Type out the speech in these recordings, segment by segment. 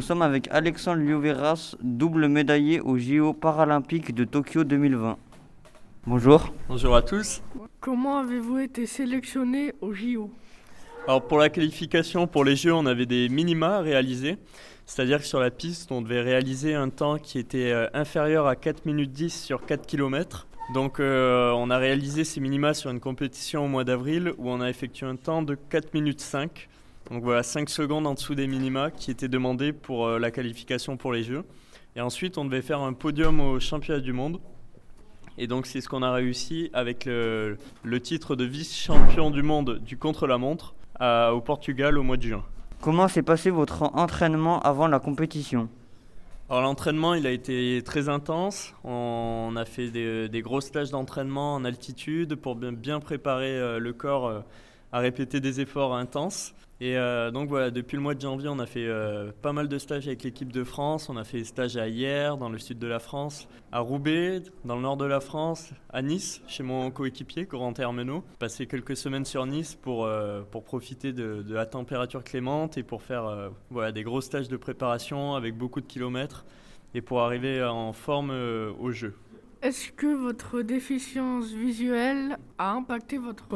sommes avec Alexandre Lioveras, double médaillé aux JO paralympiques de Tokyo 2020. Bonjour. Bonjour à tous. Comment avez-vous été sélectionné aux JO Alors pour la qualification pour les Jeux, on avait des minima à réaliser. C'est-à-dire que sur la piste, on devait réaliser un temps qui était euh, inférieur à 4 minutes 10 sur 4 km. Donc euh, on a réalisé ces minima sur une compétition au mois d'avril où on a effectué un temps de 4 minutes 5. Donc voilà, 5 secondes en dessous des minima qui étaient demandés pour euh, la qualification pour les Jeux. Et ensuite, on devait faire un podium au championnat du monde. Et donc c'est ce qu'on a réussi avec le, titre de vice-champion du monde du contre-la-montre au Portugal au mois de juin. Comment s'est passé votre entraînement avant la compétition? Alors l'entraînement, il a été très intense. On a fait des, des gros stages d'entraînement en altitude pour bien préparer euh, le corps euh, à répéter des efforts intenses. Et euh, donc voilà, depuis le mois de janvier, on a fait euh, pas mal de stages avec l'équipe de France. On a fait des stages à Hier, dans le sud de la France, à Roubaix, dans le nord de la France, à Nice, chez mon coéquipier, Corentin Hermenot. Passé quelques semaines sur Nice pour, euh, pour profiter de, la température clémente et pour faire voilà, des gros stages de préparation avec beaucoup de kilomètres et pour arriver en forme au jeu. Est-ce que votre déficience visuelle a impacté votre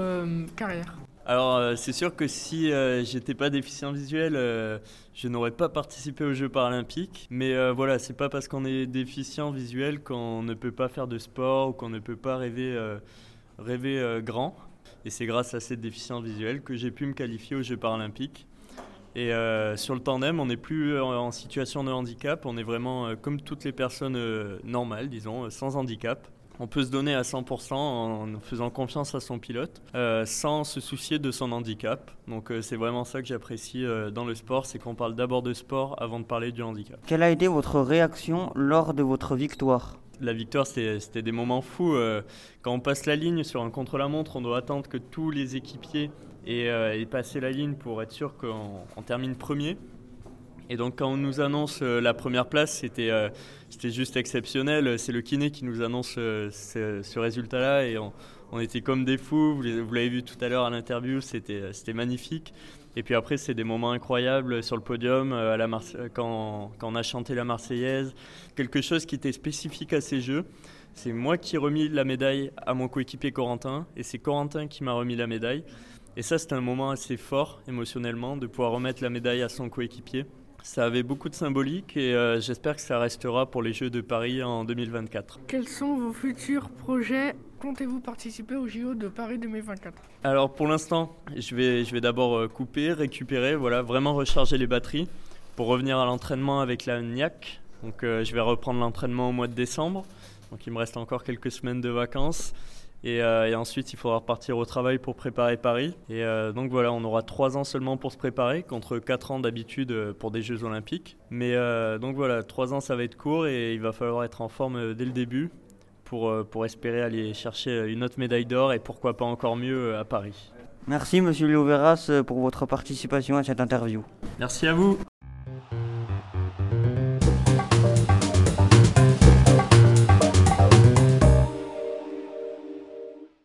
carrière? Alors, euh, c'est sûr que si euh, j'étais pas déficient visuel, euh, je n'aurais pas participé aux Jeux paralympiques. Mais voilà, c'est pas parce qu'on est déficient visuel qu'on ne peut pas faire de sport ou qu'on ne peut pas rêver, rêver grand. Et c'est grâce à cette déficience visuelle que j'ai pu me qualifier aux Jeux paralympiques. Et sur le tandem, on n'est plus en situation de handicap, on est vraiment comme toutes les personnes normales, disons, sans handicap on peut se donner à 100% en faisant confiance à son pilote, euh, sans se soucier de son handicap. Donc euh, c'est vraiment ça que j'apprécie euh, dans le sport, c'est qu'on parle d'abord de sport avant de parler du handicap. Quelle a été votre réaction lors de votre victoire? La victoire, c'était des moments fous. quand on passe la ligne sur un contre-la-montre, on doit attendre que tous les équipiers aient, passé la ligne pour être sûr qu'on termine premier. Et donc quand on nous annonce euh, la première place, c'était euh, juste exceptionnel. C'est le kiné qui nous annonce euh, ce, résultat-là et on, était comme des fous. Vous l'avez vu tout à l'heure à l'interview, c'était c'était magnifique. Et puis après, c'est des moments incroyables sur le podium à la quand, quand, on a chanté la Marseillaise, quelque chose qui était spécifique à ces Jeux. C'est moi qui ai remis la médaille à mon coéquipier Corentin et c'est Corentin qui m'a remis la médaille. Et ça, c'était un moment assez fort émotionnellement de pouvoir remettre la médaille à son coéquipier. Ça avait beaucoup de symbolique et euh, j'espère que ça restera pour les Jeux de Paris en 2024. Quels sont vos futurs projets? Comptez-vous participer aux JO de Paris 2024 Alors pour l'instant, je vais, je vais d'abord euh, couper, récupérer, voilà, vraiment recharger les batteries pour revenir à l'entraînement avec la NIAC. Donc euh, je vais reprendre l'entraînement au mois de décembre. Donc il me reste encore quelques semaines de vacances. Euh, et, ensuite, il faudra repartir au travail pour préparer Paris. Et euh, donc voilà, on aura trois ans seulement pour se préparer, contre quatre ans d'habitude euh, pour des Jeux Olympiques. Mais donc voilà, trois ans, ça va être court et il va falloir être en forme dès le début pour, pour espérer aller chercher une autre médaille d'or et pourquoi pas encore mieux à Paris. Merci Monsieur Lioveras pour votre participation à cette interview. Merci à vous.